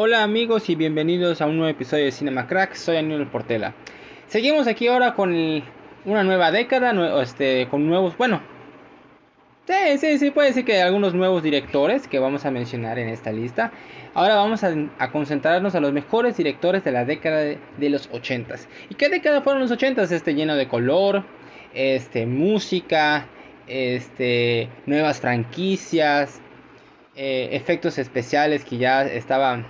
Hola amigos y bienvenidos a un nuevo episodio de Cinema Crack, soy Aníbal Portela. Seguimos aquí ahora con una nueva década, este, con nuevos, bueno, sí, sí, sí, puede ser que algunos nuevos directores que vamos a mencionar en esta lista. Ahora vamos a, concentrarnos a los mejores directores de la década de, los 80 ¿Y qué década fueron los 80 Este lleno de color, este, música, este, nuevas franquicias, eh, efectos especiales que ya estaban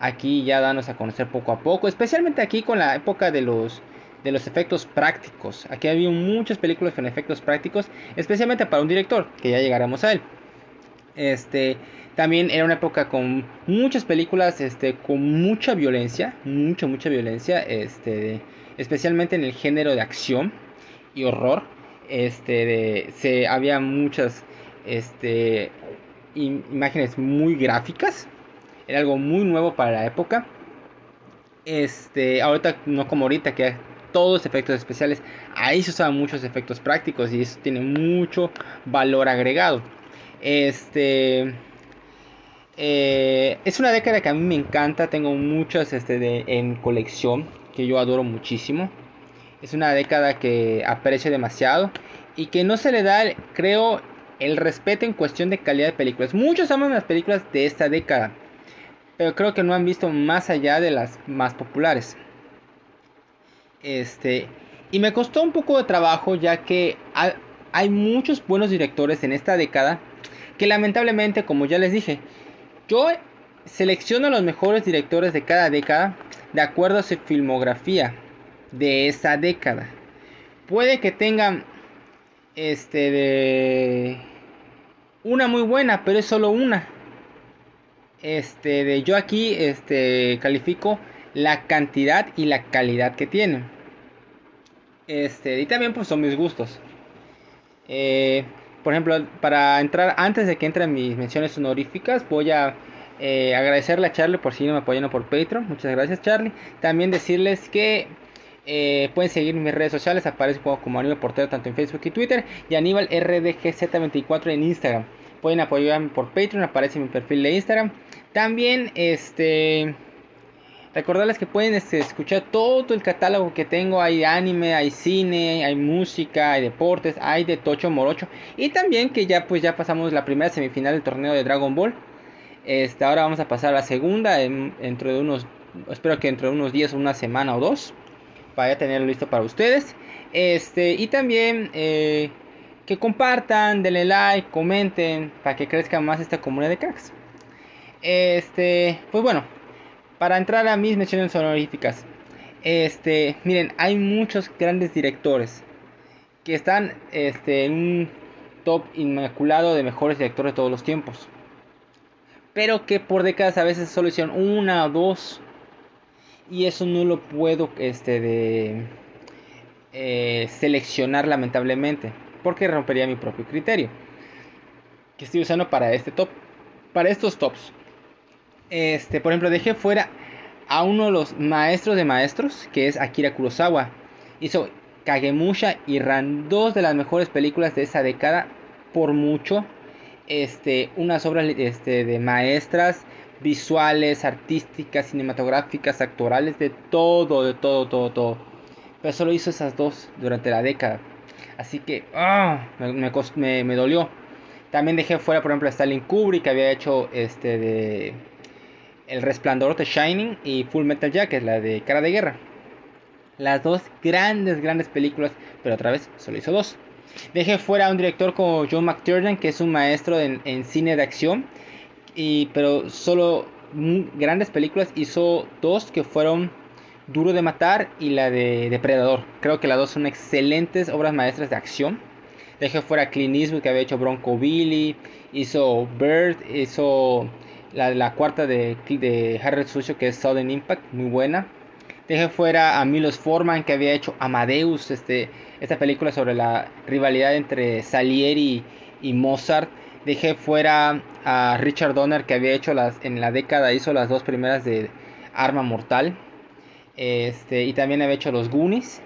aquí ya danos a conocer poco a poco, especialmente aquí con la época de los de los efectos prácticos. Aquí había muchas películas con efectos prácticos, especialmente para un director, que ya llegaremos a él. Este, también era una época con muchas películas este con mucha violencia, mucha mucha violencia, este, especialmente en el género de acción y horror. Este, se había muchas este imágenes muy gráficas era algo muy nuevo para la época. Este, ahorita no como ahorita que todos efectos especiales, ahí se usaban muchos efectos prácticos y eso tiene mucho valor agregado. Este eh, es una década que a mí me encanta, tengo muchas este, en colección que yo adoro muchísimo. Es una década que aprecio demasiado y que no se le da, creo, el respeto en cuestión de calidad de películas. Muchos aman las películas de esta década pero creo que no han visto más allá de las más populares. Este, y me costó un poco de trabajo ya que hay muchos buenos directores en esta década que lamentablemente, como ya les dije, yo selecciono los mejores directores de cada década de acuerdo a su filmografía de esa década. Puede que tengan este de una muy buena, pero es solo una. Este, de yo aquí este, califico la cantidad y la calidad que tienen. Este, y también pues son mis gustos. Eh, por ejemplo, para entrar, antes de que entren mis menciones honoríficas, voy a eh, agradecerle a Charlie por si no me apoyan por Patreon. Muchas gracias Charlie. También decirles que eh, pueden seguir mis redes sociales, aparece como Aníbal Portero tanto en Facebook y Twitter. Y Aníbal RDGZ24 en Instagram. Pueden apoyarme por Patreon, aparece mi perfil de Instagram. También, este, recordarles que pueden este, escuchar todo el catálogo que tengo. Hay anime, hay cine, hay música, hay deportes, hay de Tocho Morocho. Y también que ya pues ya pasamos la primera semifinal del torneo de Dragon Ball. Este, ahora vamos a pasar a la segunda dentro de unos, espero que dentro de unos días, una semana o dos, para tenerlo listo para ustedes. Este, y también eh, que compartan, denle like, comenten para que crezca más esta comunidad de cracks. Este, pues bueno, para entrar a mis menciones honoríficas. Este, miren, hay muchos grandes directores que están este, en un top inmaculado de mejores directores de todos los tiempos. Pero que por décadas a veces solo hicieron una o dos. Y eso no lo puedo este, de, eh, seleccionar lamentablemente porque rompería mi propio criterio que estoy usando para este top, para estos tops. Este, por ejemplo, dejé fuera a uno de los maestros de maestros, que es Akira Kurosawa. Hizo Kagemusha y Ran, dos de las mejores películas de esa década, por mucho. Este, unas obras este, de maestras visuales, artísticas, cinematográficas, actorales, de todo, de todo, todo, todo. Pero solo hizo esas dos durante la década. Así que ah, me, me, dolió. También dejé fuera, por ejemplo, a Stalin Kubrick, que había hecho este de El Resplandor de Shining y Full Metal Jacket, la de Cara de Guerra. Las dos grandes, grandes películas, pero otra vez solo hizo dos. Dejé fuera a un director como John McTiernan, que es un maestro en, cine de acción, y, pero solo grandes películas hizo dos que fueron Duro de Matar y la de Depredador. Creo que las dos son excelentes obras maestras de acción. Dejé fuera Clint Eastwood que había hecho Bronco Billy, hizo Bird, hizo la, la cuarta de, de Harry Sucio que es Southern Impact, muy buena. Dejé fuera a Milos Forman que había hecho Amadeus, este, esta película sobre la rivalidad entre Salieri y Mozart. Dejé fuera a Richard Donner que había hecho las, en la década, hizo las dos primeras de Arma Mortal. Este, y también había hecho los Goonies.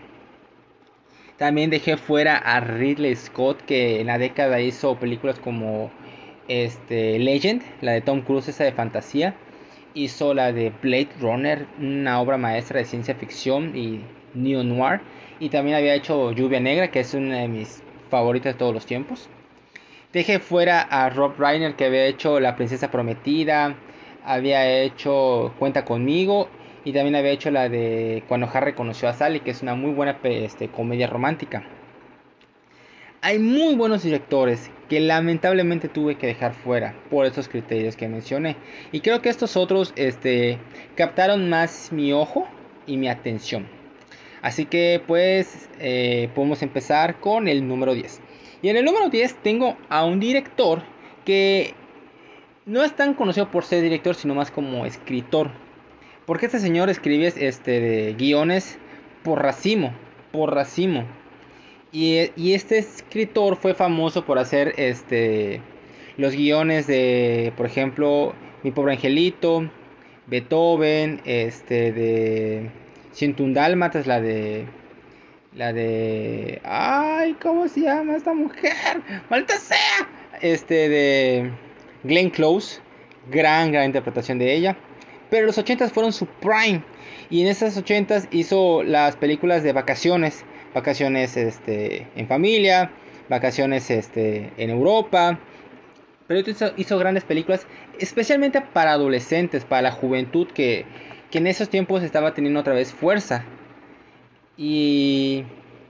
También dejé fuera a Ridley Scott que en la década hizo películas como este, Legend, la de Tom Cruise, esa de fantasía. Hizo la de Blade Runner, una obra maestra de ciencia ficción y neo noir. Y también había hecho Lluvia Negra, que es una de mis favoritas de todos los tiempos. Dejé fuera a Rob Reiner, que había hecho La Princesa Prometida, había hecho Cuenta conmigo y también había hecho la de Cuando Harry conoció a Sally, que es una muy buena este, comedia romántica. Hay muy buenos directores que lamentablemente tuve que dejar fuera por esos criterios que mencioné. Y creo que estos otros este, captaron más mi ojo y mi atención. Así que pues eh, podemos empezar con el número 10. Y en el número 10 tengo a un director que no es tan conocido por ser director, sino más como escritor. Porque este señor escribe este, guiones por racimo, por racimo. Y, este escritor fue famoso por hacer este, los guiones de, por ejemplo, Mi pobre angelito, Beethoven, este, de Dálmatas, la de... La de... Ay, ¿cómo se llama esta mujer? ¡Malta sea! Este de... Glenn Close. Gran, gran interpretación de ella. Pero los 80 fueron su prime. Y en esas 80 hizo las películas de vacaciones. Vacaciones este, en familia. Vacaciones este, en Europa. Pero hizo, hizo grandes películas. Especialmente para adolescentes. Para la juventud que, que en esos tiempos estaba teniendo otra vez fuerza. Y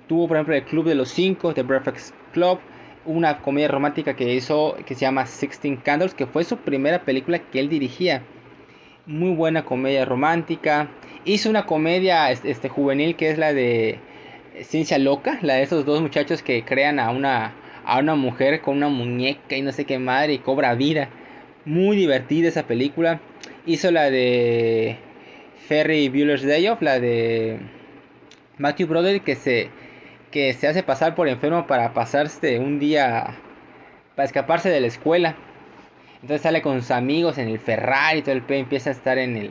tuvo por ejemplo el Club de los Cinco. The Breakfast Club una comedia romántica que hizo que se llama Sixteen Candles, que fue su primera película que él dirigía muy buena comedia romántica. Hizo una comedia este, juvenil que es la de Ciencia Loca, la de esos dos muchachos que crean a una, a una mujer con una muñeca y no sé qué madre y cobra vida. Muy divertida esa película. Hizo la de Ferry Bueller's Day Off, la de Matthew Broderick que se, que se hace pasar por enfermo para pasarse un día, para escaparse de la escuela. Entonces sale con sus amigos en el Ferrari, todo el pe empieza a estar en el,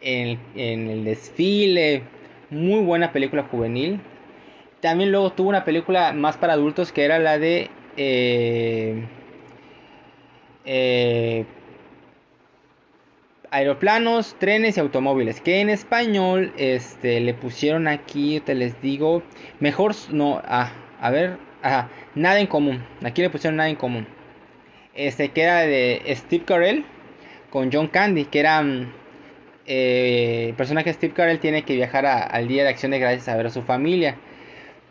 en, el desfile. Muy buena película juvenil. También luego tuvo una película más para adultos que era la de eh, eh, aeroplanos, trenes y automóviles. Que en español este, le pusieron aquí, te les digo, mejor no, ah, a ver, nada en común. Aquí le pusieron nada en común este, que era de Steve Carell con John Candy, que era mm, eh, el personaje Steve Carell tiene que viajar al Día de Acción Gracias a ver a su familia.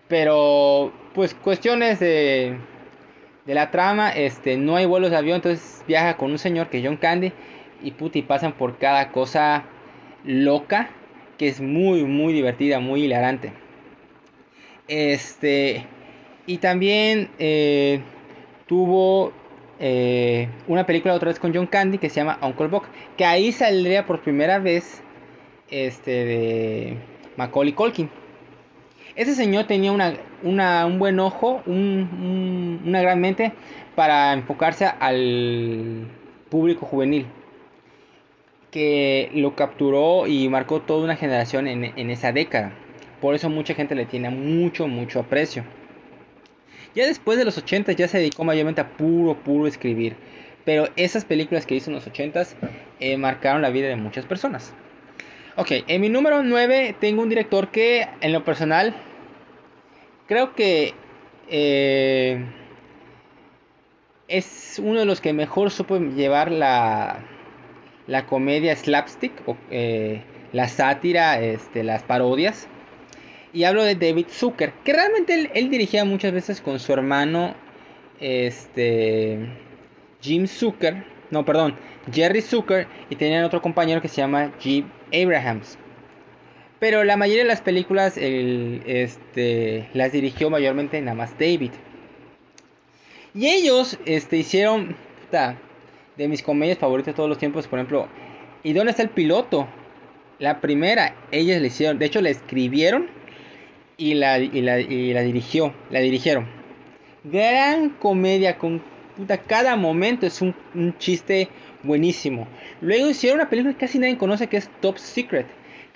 Pero, pues, cuestiones de, de la trama, este, no hay vuelos de avión, entonces viaja con un señor que es John Candy y puti pasan por cada cosa loca que es muy, muy divertida, muy hilarante. Este, y también eh, tuvo eh, una película otra vez con John Candy que se llama Uncle Buck, que ahí saldría por primera vez este de Macaulay Culkin. Ese señor tenía una, un buen ojo, una gran mente para enfocarse al público juvenil, que lo capturó y marcó toda una generación en, esa década. Por eso mucha gente le tiene mucho, mucho aprecio. Ya después de los 80 ya se dedicó mayormente a puro, puro escribir. Pero esas películas que hizo en los 80 eh, marcaron la vida de muchas personas. Ok, en mi número 9 tengo un director que en lo personal creo que eh, es uno de los que mejor supo llevar la, comedia slapstick, eh, la sátira, este, las parodias. Y hablo de David Zucker, que realmente él, dirigía muchas veces con su hermano, este, Jim Zucker, no, perdón, Jerry Zucker, y tenían otro compañero que se llama Jim Abrahams. Pero la mayoría de las películas este, las dirigió mayormente nada más David. Y ellos este, hicieron de mis comedias favoritas de todos los tiempos, por ejemplo, ¿Y dónde está el piloto? La primera, ellas le hicieron, de hecho la escribieron y la, y la, y la dirigió, la dirigieron. Gran comedia con puta, cada momento es un, chiste buenísimo. Luego hicieron una película que casi nadie conoce que es Top Secret,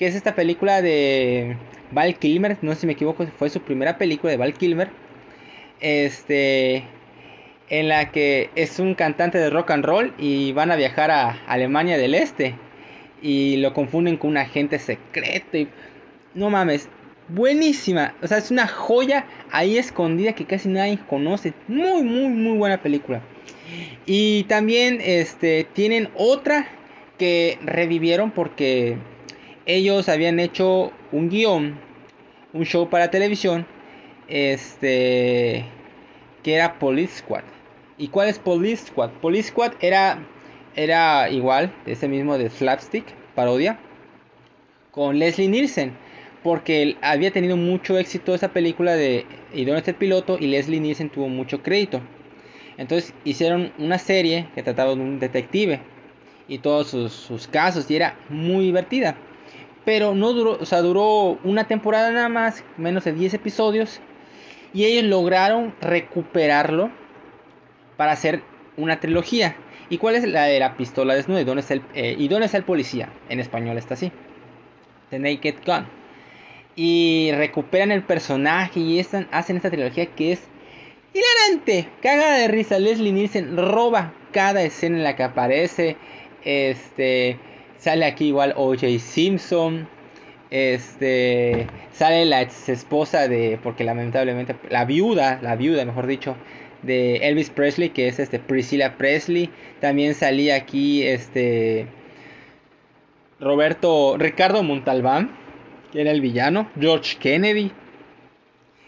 es esta película de Val Kilmer, no sé si me equivoco, fue su primera película de Val Kilmer. Este en la que es un cantante de rock and roll y van a viajar a Alemania del Este y lo confunden con un agente secreto y no mames, buenísima, o sea, es una joya ahí escondida que casi nadie conoce. Muy muy muy buena película. Y también este tienen otra que revivieron porque ellos habían hecho un guion, un show para televisión, este que era Police Squad. ¿Y cuál es Police Squad? Police Squad era, era igual, ese mismo de Slapstick, parodia, con Leslie Nielsen. Porque había tenido mucho éxito esa película de ¿Y dónde está el piloto? Y Leslie Nielsen tuvo mucho crédito. Entonces hicieron una serie que trataba de un detective y todos sus, casos y era muy divertida. Pero no duró, o sea, duró una temporada nada más, menos de 10 episodios. Y ellos lograron recuperarlo para hacer una trilogía. ¿Y cuál es la de la pistola desnuda? ¿Y dónde está el, eh, ¿y está el policía? En español está así. The Naked Gun. Y recuperan el personaje y hacen esta trilogía que es hilarante. Caga de risa. Leslie Nielsen roba cada escena en la que aparece. Este sale aquí igual O.J. Simpson. Este sale la ex esposa de porque lamentablemente la viuda, la viuda mejor dicho, de Elvis Presley, que es este Priscilla Presley. También salía aquí este Roberto Ricardo Montalbán, que era el villano, George Kennedy.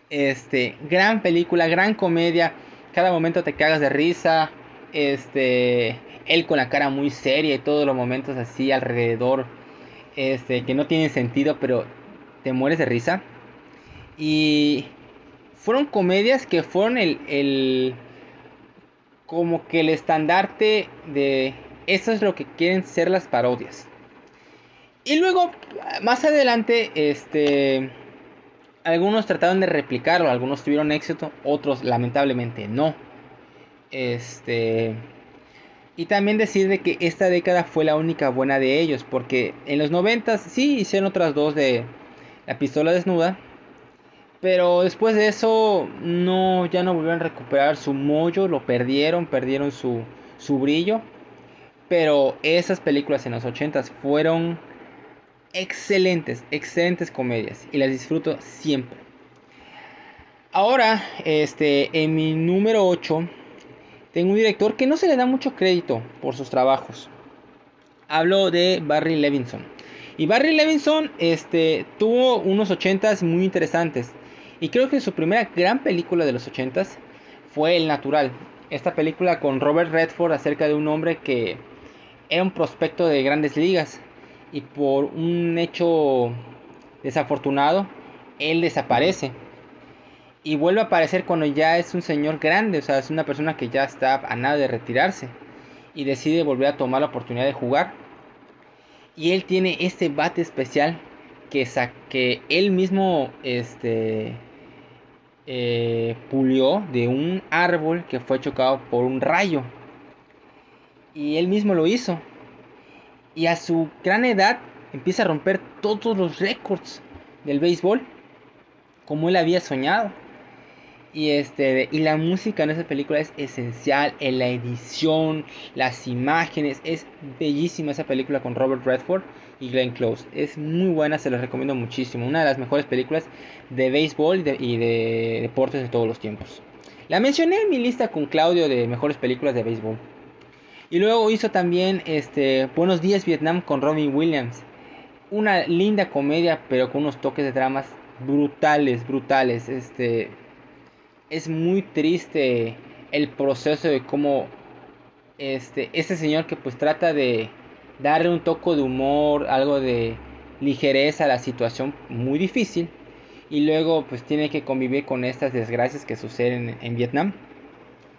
Este, gran película, gran comedia. Cada momento te cagas de risa. Este, él con la cara muy seria y todos los momentos así alrededor este que no tienen sentido, pero te mueres de risa. Y fueron comedias que fueron el, el como que el estandarte de eso es lo que quieren ser las parodias. Y luego, más adelante, este, algunos trataron de replicarlo, algunos tuvieron éxito, otros lamentablemente no. Este, y también decir de que esta década fue la única buena de ellos, porque en los 90 sí hicieron otras dos de la pistola desnuda, pero después de eso no ya no volvieron a recuperar su mollo, lo perdieron, perdieron su, su brillo. Pero esas películas en los 80 fueron excelentes, excelentes comedias y las disfruto siempre. Ahora, este, en mi número 8 tengo un director que no se le da mucho crédito por sus trabajos. Hablo de Barry Levinson. Y Barry Levinson este, tuvo unos 80s muy interesantes. Y creo que su primera gran película de los 80 fue El Natural. Esta película con Robert Redford acerca de un hombre que era un prospecto de grandes ligas y por un hecho desafortunado él desaparece y vuelve a aparecer cuando ya es un señor grande, o sea, es una persona que ya está a nada de retirarse y decide volver a tomar la oportunidad de jugar. Y él tiene este bate especial que, que él mismo este, eh, pulió de un árbol que fue chocado por un rayo. Y él mismo lo hizo. Y a su gran edad empieza a romper todos los récords del béisbol. Como él había soñado. Y, este, y la música en esa película es esencial. En la edición, las imágenes. Es bellísima esa película con Robert Redford y Glenn Close. Es muy buena, se los recomiendo muchísimo. Una de las mejores películas de béisbol y de, deportes de todos los tiempos. La mencioné en mi lista con Claudio de mejores películas de béisbol. Y luego hizo también este, Buenos días Vietnam con Robin Williams. Una linda comedia, pero con unos toques de dramas brutales, brutales. Este, es muy triste el proceso de cómo este, este señor que pues trata de darle un toque de humor, algo de ligereza a la situación muy difícil y luego pues tiene que convivir con estas desgracias que suceden en, Vietnam.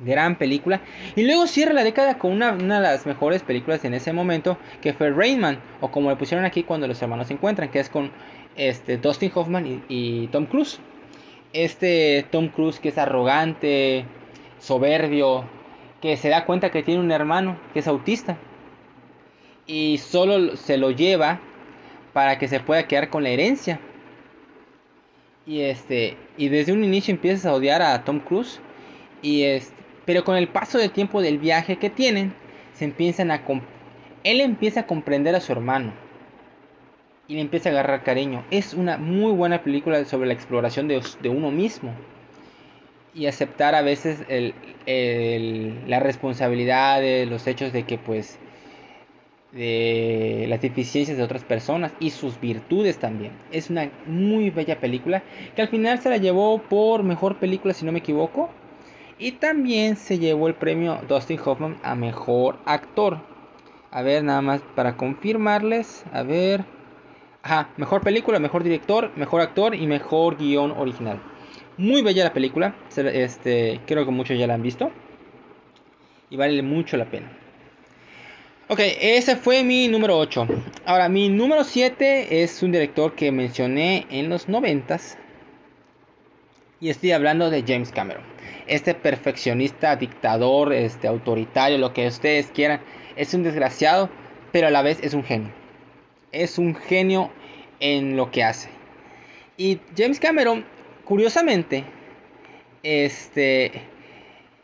Gran película. Y luego cierra la década con una, de las mejores películas en ese momento, que fue Rainman, o como le pusieron aquí cuando los hermanos se encuentran, que es con este, Dustin Hoffman y, Tom Cruise. Este Tom Cruise que es arrogante, soberbio, que se da cuenta que tiene un hermano que es autista. Y solo se lo lleva para que se pueda quedar con la herencia. Y este y desde un inicio empiezas a odiar a Tom Cruise y pero con el paso del tiempo del viaje que tienen, se empiezan a él empieza a comprender a su hermano y le empieza a agarrar cariño. Es una muy buena película sobre la exploración de, uno mismo y aceptar a veces el, la responsabilidad de los hechos de que pues de las deficiencias de otras personas y sus virtudes también. Es una muy bella película que al final se la llevó por mejor película si no me equivoco y también se llevó el premio Dustin Hoffman a mejor actor. A ver, nada más para confirmarles. A ver. Ajá, mejor película, mejor director, mejor actor y mejor guion original. Muy bella la película. Este, creo que muchos ya la han visto. Y vale mucho la pena. Ok, ese fue mi número 8. Ahora, mi número 7 es un director que mencioné en los 90 y estoy hablando de James Cameron. Este perfeccionista, dictador, este autoritario, lo que ustedes quieran, es un desgraciado, pero a la vez es un genio. Es un genio en lo que hace. Y James Cameron, curiosamente, este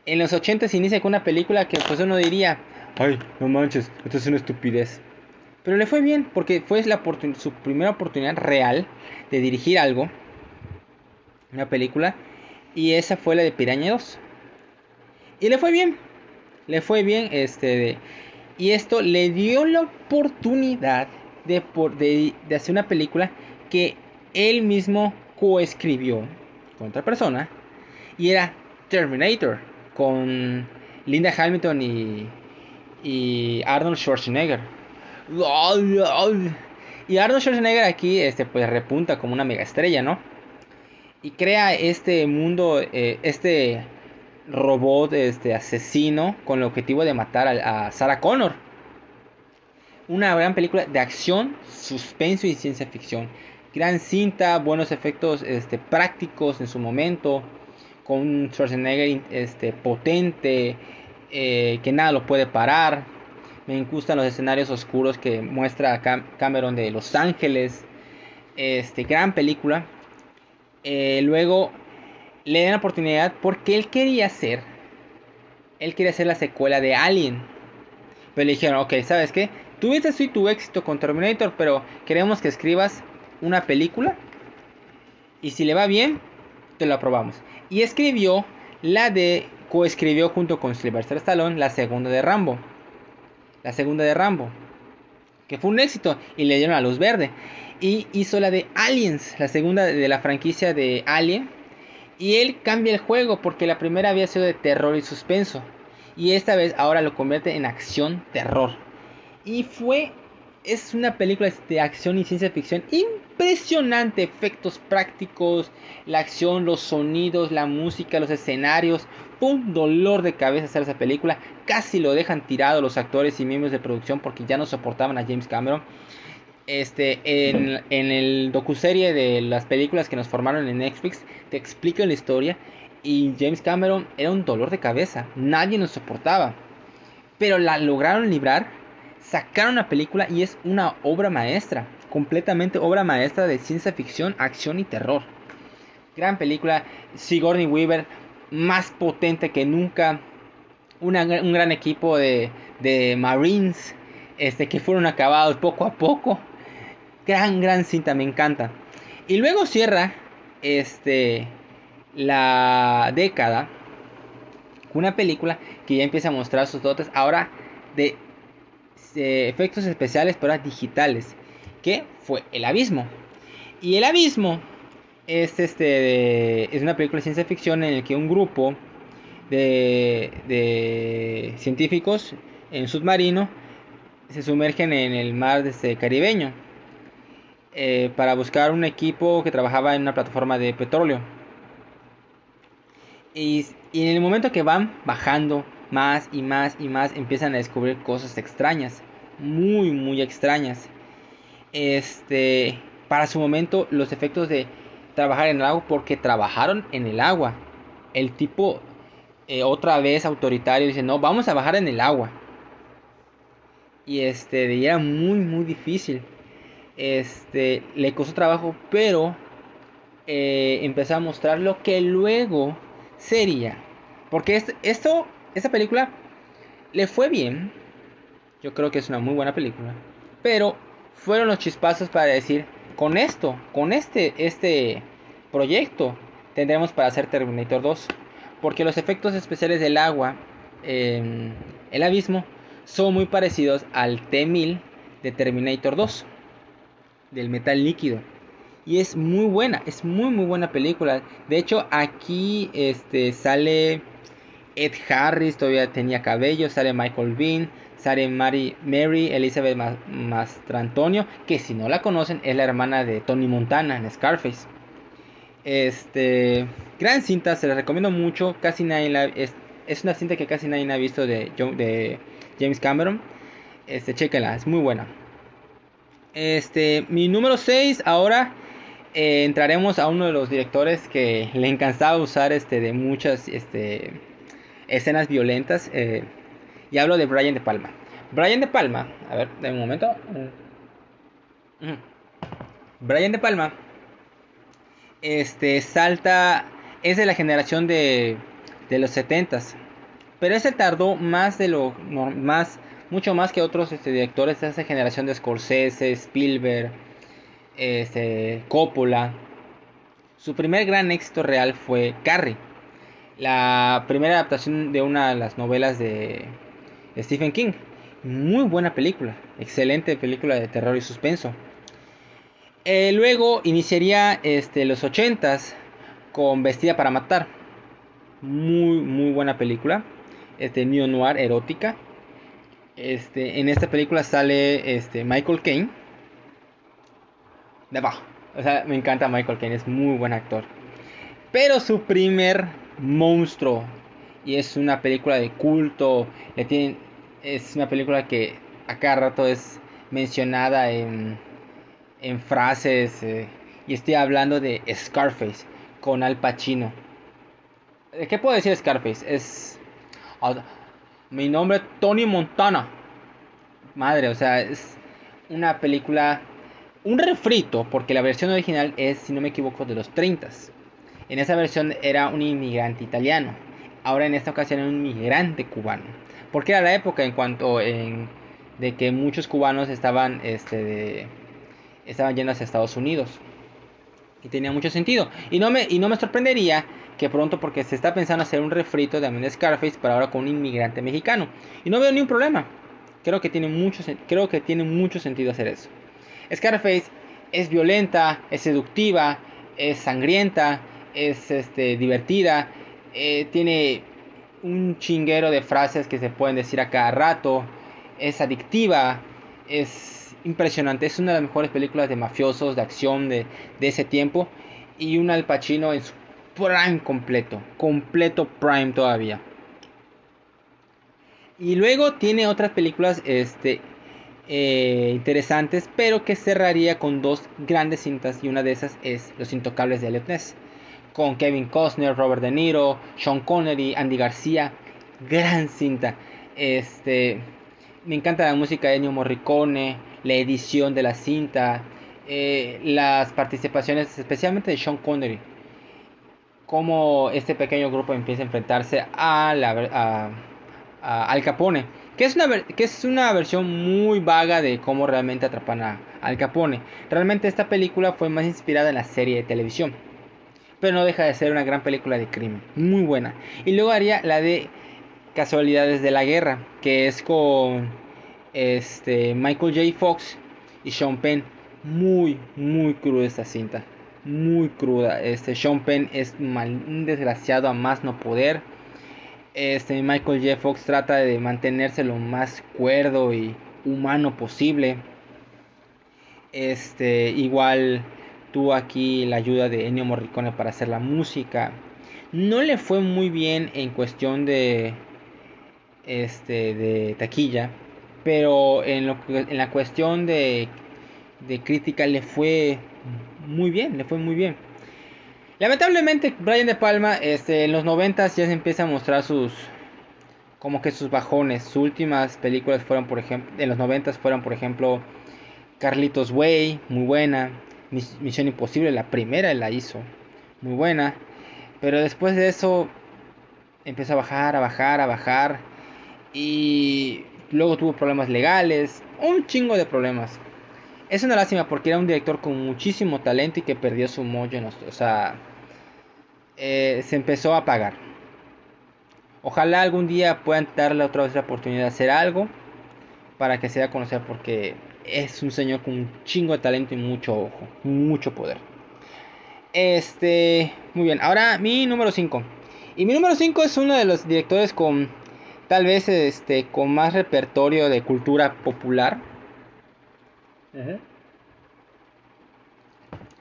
en los 80 se inicia con una película que pues uno diría, ay, no manches, esto es una estupidez. Pero le fue bien porque fue su primera oportunidad real de dirigir algo una película. Y esa fue la de Piraña 2. Y le fue bien. Le fue bien. Este. y esto le dio la oportunidad de, hacer una película que él mismo coescribió con otra persona. Y era Terminator. Con Linda Hamilton y, y Arnold Schwarzenegger. Y Arnold Schwarzenegger aquí este, pues repunta como una mega estrella, ¿no? y crea este mundo, eh, este robot este asesino con el objetivo de matar a, Sarah Connor. Una gran película de acción, suspenso y ciencia ficción. Gran cinta, buenos efectos este, prácticos en su momento, con un Schwarzenegger este, potente, eh, que nada lo puede parar. Me gustan los escenarios oscuros que muestra Cameron de Los Ángeles. Este, gran película. Eh, luego le dan la oportunidad porque él quería hacer, él quería hacer la secuela de Alien. Pero le dijeron, ok, ¿sabes qué? Tuviste sí tu éxito con Terminator, pero queremos que escribas una película. Y si le va bien, te lo aprobamos. Y escribió la de, coescribió junto con Sylvester Stallone la segunda de Rambo. La segunda de Rambo. Que fue un éxito y le dieron la luz verde y hizo la de Aliens, la segunda de la franquicia de Alien. Y él cambia el juego porque la primera había sido de terror y suspenso. Y esta vez ahora lo convierte en acción terror. Y fue es una película de acción y ciencia ficción impresionante, efectos prácticos, la acción, los sonidos, la música, los escenarios, un dolor de cabeza hacer esa película, casi lo dejan tirado los actores y miembros de producción porque ya no soportaban a James Cameron este, en, en el docuserie de las películas que nos formaron en Netflix, te explican la historia. Y James Cameron era un dolor de cabeza. Nadie nos soportaba. Pero la lograron librar. Sacaron la película y es una obra maestra. Completamente obra maestra de ciencia ficción, acción y terror. Gran película. Sigourney Weaver, más potente que nunca. un gran equipo de, de Marines este, que fueron acabados poco a poco. Gran, gran cinta, me encanta. Y luego cierra este, la década una película que ya empieza a mostrar sus dotes ahora de efectos especiales, pero digitales, que fue El Abismo. Y El Abismo es, este, es una película de ciencia ficción en el que un grupo de, de científicos en submarino se sumergen en el mar este, caribeño eh, para buscar un equipo que trabajaba en una plataforma de petróleo. Y, en el momento que van bajando más y más y más, empiezan a descubrir cosas extrañas. Muy, muy extrañas. Este, para su momento, los efectos de trabajar en el agua, porque trabajaron en el agua. El tipo, eh, otra vez autoritario, dice, no, vamos a bajar en el agua. Y este, era muy, muy difícil. Este, le costó trabajo, pero eh, empezó a mostrar lo que luego sería. Porque esto, esto, esta película le fue bien. Yo creo que es una muy buena película. Pero fueron los chispazos para decir, con esto, con este, este proyecto, tendremos para hacer Terminator 2. Porque los efectos especiales del agua, en el abismo, son muy parecidos al T-1000 de Terminator 2, del metal líquido. Y es muy buena, es muy muy buena película. De hecho, aquí este, sale Ed Harris, todavía tenía cabello, sale Michael Bean, sale Mary, Mary Elizabeth Mastrantonio, que si no la conocen es la hermana de Tony Montana en Scarface. Este, gran cinta, se la recomiendo mucho, casi nadie la, es, es una cinta que casi nadie ha visto de, James Cameron. Este, chequenla, es muy buena. Este, mi número 6 ahora eh, entraremos a uno de los directores que le encantaba usar este de muchas este, escenas violentas eh, y hablo de Brian de Palma. Brian de Palma, a ver, de un momento. Brian de Palma este salta es de la generación de, de los 70s pero ese tardó más de lo más mucho más que otros este, directores de esa generación de Scorsese, Spielberg, este, Coppola. Su primer gran éxito real fue Carrie, la primera adaptación de una de las novelas de Stephen King. Muy buena película, excelente película de terror y suspenso. Eh, luego iniciaría este, los 80s con Vestida para Matar. Muy, muy buena película este, neo noir erótica. Este, en esta película sale este, Michael Caine. De abajo. O sea, me encanta Michael Caine, es muy buen actor. Pero su primer monstruo. Y es una película de culto. Es una película que a cada rato es mencionada en, en frases. Eh, y estoy hablando de Scarface con Al Pacino. ¿Qué puedo decir Scarface? Es mi nombre Tony Montana. Madre, o sea, es una película, un refrito, porque la versión original es, si no me equivoco, de los 30. En esa versión era un inmigrante italiano. Ahora en esta ocasión era un inmigrante cubano. Porque era la época en cuanto en, de que muchos cubanos estaban, este, estaban yendo hacia Estados Unidos. Y tenía mucho sentido. Y no me, y no me sorprendería que pronto porque se está pensando hacer un refrito de de Scarface, pero ahora con un inmigrante mexicano. Y no veo ni un problema. Creo que tiene mucho, creo que tiene mucho sentido hacer eso. Scarface es violenta, es seductiva, es sangrienta, es este, divertida, eh, tiene un chinguero de frases que se pueden decir a cada rato, es adictiva, es impresionante, es una de las mejores películas de mafiosos, de acción de, de ese tiempo y un Al Pacino en su Prime completo, completo Prime todavía. Y luego tiene otras películas este, eh, interesantes, pero que cerraría con dos grandes cintas y una de esas es Los Intocables de Elliot con Kevin Costner, Robert De Niro, Sean Connery, Andy García, gran cinta. Este, me encanta la música de Ennio Morricone, la edición de la cinta, eh, las participaciones especialmente de Sean Connery cómo este pequeño grupo empieza a enfrentarse a la, Al Capone. Que es, una, que es una versión muy vaga de cómo realmente atrapan a Al Capone. Realmente esta película fue más inspirada en la serie de televisión. Pero no deja de ser una gran película de crimen. Muy buena. Y luego haría la de Casualidades de la Guerra. Que es con este, Michael J. Fox y Sean Penn. Muy, muy cruda esta cinta muy cruda. Este Sean Penn es un desgraciado a más no poder. Este Michael J. Fox trata de mantenerse lo más cuerdo y humano posible. Este igual tuvo aquí la ayuda de Ennio Morricone para hacer la música. No le fue muy bien en cuestión de este de taquilla, pero en, lo, en la cuestión de, de crítica le fue muy bien, le fue muy bien. Lamentablemente Brian De Palma este, en los 90 ya se empieza a mostrar sus como que sus bajones. Sus últimas películas fueron por ejemplo en los 90 fueron por ejemplo Carlitos Way, muy buena. Misión Imposible, la primera la hizo, muy buena. Pero después de eso empezó a bajar, a bajar, a bajar. Y luego tuvo problemas legales, un chingo de problemas. Es una lástima porque era un director con muchísimo talento y que perdió su mollo. o sea, eh, se empezó a apagar. Ojalá algún día puedan darle otra vez la oportunidad de hacer algo para que se dé a conocer porque es un señor con un chingo de talento y mucho ojo, mucho poder. Este, muy bien, ahora mi número 5. Y mi número 5 es uno de los directores con tal vez este con más repertorio de cultura popular.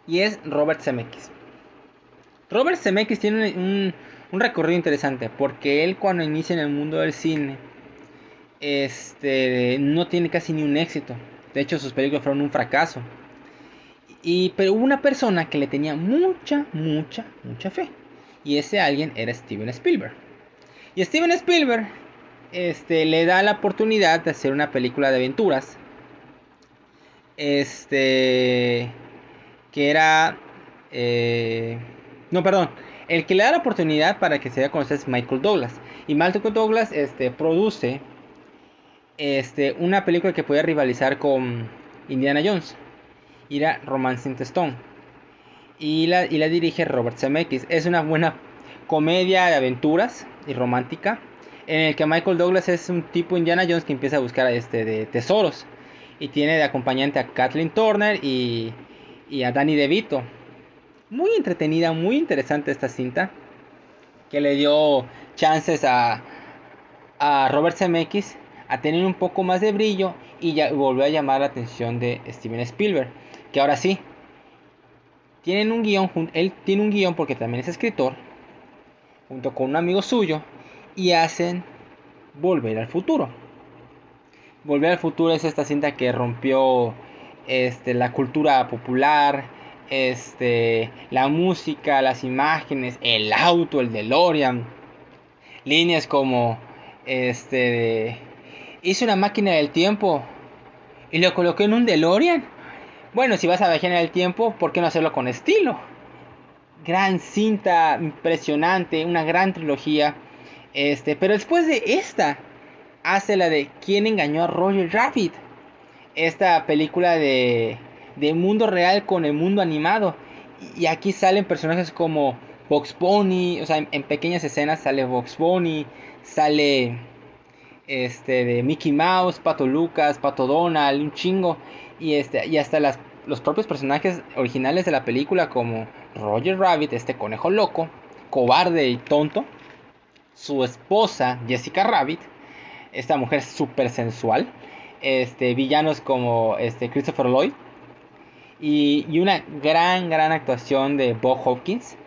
Y es Robert Zemeckis. Robert Zemeckis tiene un, un, recorrido interesante porque él cuando inicia en el mundo del cine este no tiene casi ni un éxito. De hecho sus películas fueron un fracaso. Y pero hubo una persona que le tenía mucha, mucha, mucha fe. Y ese alguien era Steven Spielberg. Y Steven Spielberg este, le da la oportunidad de hacer una película de aventuras. Este, que era, eh, no, perdón, el que le da la oportunidad para que se dé a conocer es Michael Douglas. Y Michael Douglas este, produce este, una película que puede rivalizar con Indiana Jones. Y era Romance Stone. Y la, y la dirige Robert Zemeckis. Es una buena comedia de aventuras y romántica en el que Michael Douglas es un tipo Indiana Jones que empieza a buscar este de tesoros y tiene de acompañante a Kathleen Turner y, y a Danny DeVito. Muy entretenida, muy interesante esta cinta que le dio chances a, a Robert Zemeckis a tener un poco más de brillo y ya volvió a llamar la atención de Steven Spielberg, que ahora sí tienen un guion, él tiene un guion porque también es escritor, junto con un amigo suyo y hacen Volver al futuro. Volver al futuro es esta cinta que rompió este, la cultura popular, este, la música, las imágenes, el auto, el DeLorean, líneas como este hice una máquina del tiempo y lo coloqué en un DeLorean. Bueno, si vas a viajar en el tiempo, ¿por qué no hacerlo con estilo? Gran cinta, impresionante, una gran trilogía este, pero después de esta, hace la de ¿Quién engañó a Roger Rabbit? Esta película de, de mundo real con el mundo animado. Y aquí salen personajes como Box Bunny, o sea, en, pequeñas escenas sale Box Bunny, sale este de Mickey Mouse, Pato Lucas, Pato Donald, un chingo. Y, este, y hasta las, los propios personajes originales de la película como Roger Rabbit, este conejo loco, cobarde y tonto su esposa Jessica Rabbit, esta mujer súper sensual, este, villanos como este, Christopher Lloyd y, una gran, gran actuación de Bob Hopkins.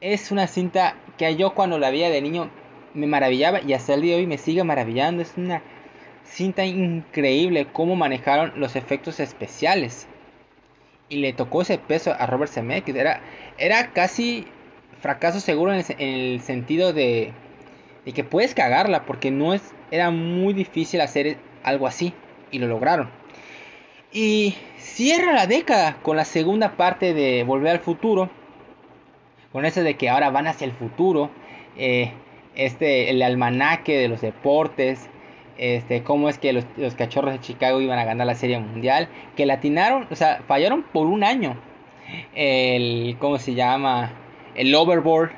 Es una cinta que yo cuando la veía de niño me maravillaba y hasta el día de hoy me sigue maravillando. Es una cinta increíble cómo manejaron los efectos especiales. Y le tocó ese peso a Robert Zemeckis. Era, era casi fracaso seguro en el, sentido de, de, que puedes cagarla porque no es era muy difícil hacer algo así y lo lograron. Y cierra la década con la segunda parte de Volver al Futuro. Con eso de que ahora van hacia el futuro. Eh, este, el almanaque de los deportes. Este, cómo es que los, los, cachorros de Chicago iban a ganar la serie mundial. Que latinaron, o sea, fallaron por un año. El, ¿cómo se llama? el overboard,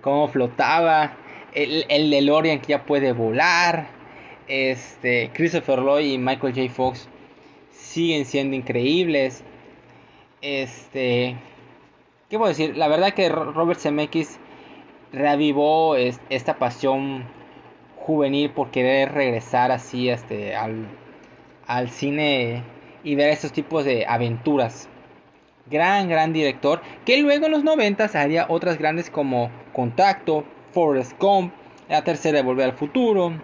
cómo flotaba, el, el DeLorean que ya puede volar, este, Christopher Lloyd y Michael J. Fox siguen siendo increíbles. Este, ¿qué puedo decir? La verdad que Robert Zemeckis reavivó esta pasión juvenil por querer regresar así este, al, cine y ver estos tipos de aventuras Gran, gran director. Que luego en los 90 haría otras grandes como Contacto, Forrest Gump, La Tercera de Volver al Futuro.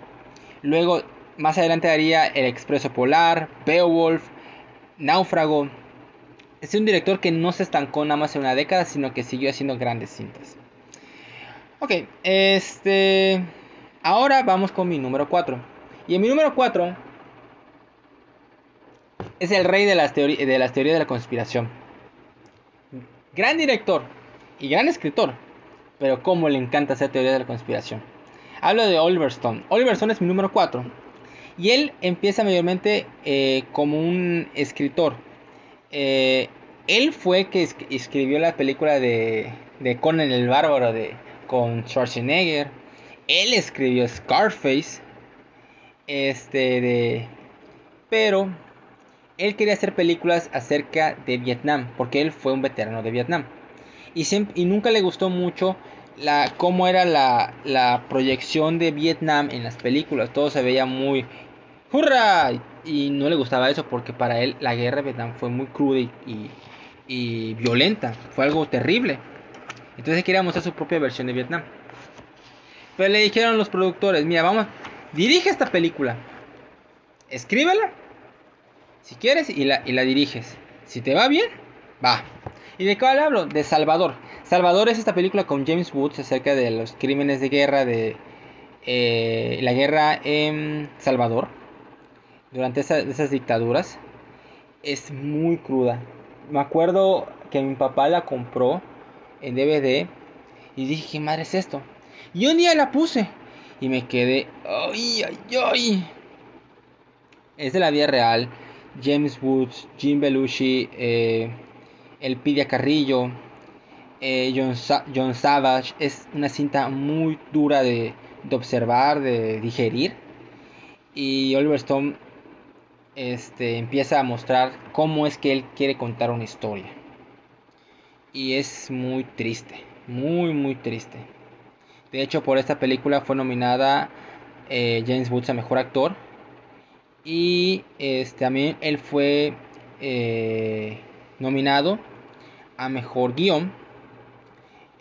Luego, más adelante haría El Expreso Polar, Beowulf, Náufrago. Es un director que no se estancó nada más en una década, sino que siguió haciendo grandes cintas. Ok, este. Ahora vamos con mi número 4. Y en mi número 4 es el rey de las, teorías de la conspiración. Gran director y gran escritor, pero cómo le encanta hacer teorías de la conspiración. Hablo de Oliver Stone. Oliver Stone es mi número 4. Y él empieza mayormente eh, como un escritor. Eh, él fue que escribió la película de, de Conan el Bárbaro de, con Schwarzenegger. Él escribió Scarface. Este de. Pero él quería hacer películas acerca de Vietnam. Porque él fue un veterano de Vietnam. Y, y nunca le gustó mucho la, cómo era la, la, proyección de Vietnam en las películas. Todo se veía muy ¡Hurra! Y no le gustaba eso porque para él la guerra de Vietnam fue muy cruda y, y, violenta. Fue algo terrible. Entonces quería mostrar su propia versión de Vietnam. Pero le dijeron los productores, mira, vamos, dirige esta película. Escríbela. Si quieres y la, diriges. Si te va bien, va. ¿Y de cuál hablo? De Salvador. Salvador es esta película con James Woods acerca de los crímenes de guerra de eh, la guerra en Salvador durante esas dictaduras es muy cruda. Me acuerdo que mi papá la compró en DVD y dije, ¿qué madre es esto? Y un día la puse y me quedé, ¡ay, ay, ay! Es de la vida real. James Woods, Jim Belushi, eh, Elpidia Carrillo, eh, John, Savage. Es una cinta muy dura de, de observar, de digerir. Y Oliver Stone este, empieza a mostrar cómo es que él quiere contar una historia. Y es muy triste, muy, muy triste. De hecho, por esta película fue nominada eh, James Woods a Mejor Actor. Y este, también él fue eh, nominado a Mejor Guión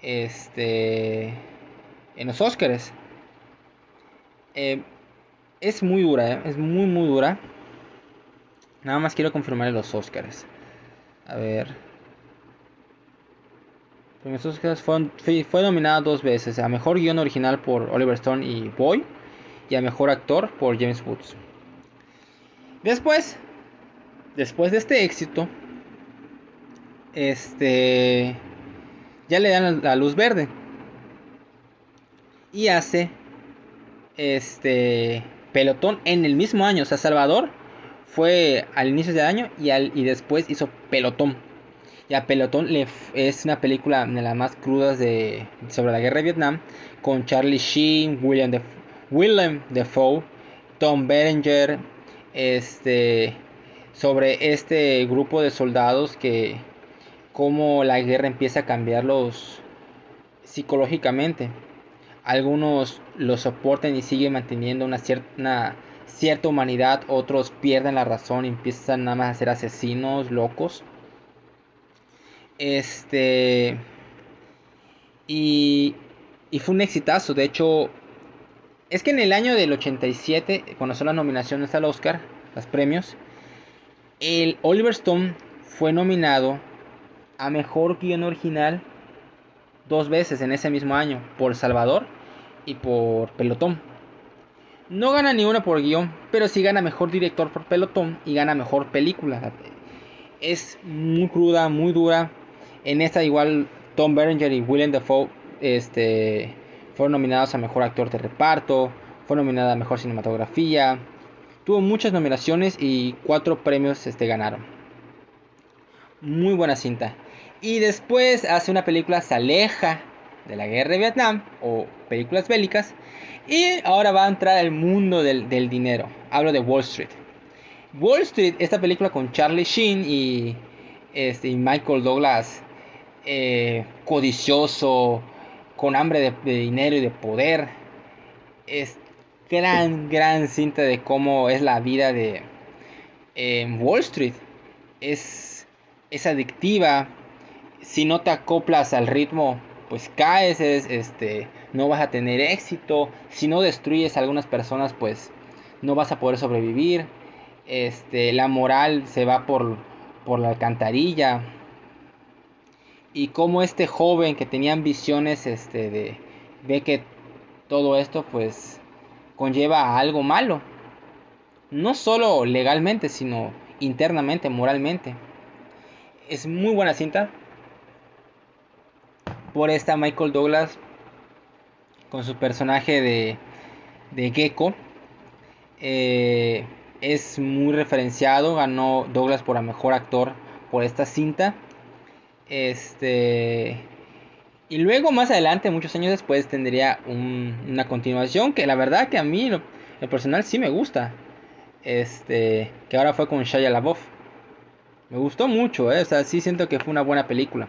este, en los Oscars. Eh, es muy dura, es muy, muy dura. Nada más quiero confirmar los Oscars. A ver. Los Oscars fue, fue nominada dos veces. A Mejor Guión Original por Oliver Stone y Boy. Y a Mejor Actor por James Woods. Después. Después de este éxito. Este. Ya le dan la luz verde. Y hace. Este. Pelotón en el mismo año. O sea, Salvador fue al inicio del año y, al, y después hizo Pelotón. Y a Pelotón le, es una película de las más crudas de, sobre la guerra de Vietnam con Charlie Sheen, William, de, Willem Dafoe, Tom Berenger, este, sobre este grupo de soldados que cómo la guerra empieza a cambiarlos psicológicamente. Algunos lo soportan y siguen manteniendo una cierta cierta humanidad, otros pierden la razón y empiezan nada más a ser asesinos locos. Este. Y, y fue un exitazo. De hecho, es que en el año del 87, cuando son las nominaciones al Oscar, los premios, el Oliver Stone fue nominado a mejor guion original dos veces en ese mismo año, por Salvador y por Pelotón. No gana ni una por guion, pero sí gana mejor director por pelotón y gana mejor película. Es muy cruda, muy dura. En esta igual Tom Berenger y William Dafoe este, fueron nominados a mejor actor de reparto, fue nominada a mejor cinematografía. Tuvo muchas nominaciones y cuatro premios este, ganaron. Muy buena cinta. Y después hace una película, se aleja de la guerra de Vietnam o películas bélicas y ahora va a entrar al mundo del, dinero. Hablo de Wall Street. Wall Street, esta película con Charlie Sheen y, este, Michael Douglas, eh, codicioso, con hambre de, dinero y de poder. Es gran, gran cinta de cómo es la vida de Wall Street. Es, es adictiva. Si no te acoplas al ritmo, pues caes, este, no vas a tener éxito. Si no destruyes a algunas personas, pues no vas a poder sobrevivir. Este, la moral se va por, por la alcantarilla. Y como este joven que tenía ambiciones, este, de, ve que todo esto, pues, conlleva a algo malo. No solo legalmente, sino internamente, moralmente. Es muy buena cinta. Por esta Michael Douglas con su personaje de, de Gecko. Eh, es muy referenciado. Ganó Douglas por a mejor actor por esta cinta. Este. Y luego más adelante, muchos años después, tendría una continuación que la verdad que a mí, el personal, sí me gusta. Este, que ahora fue con Shia LaBeouf. Me gustó mucho, ¿eh? o sea, sí siento que fue una buena película.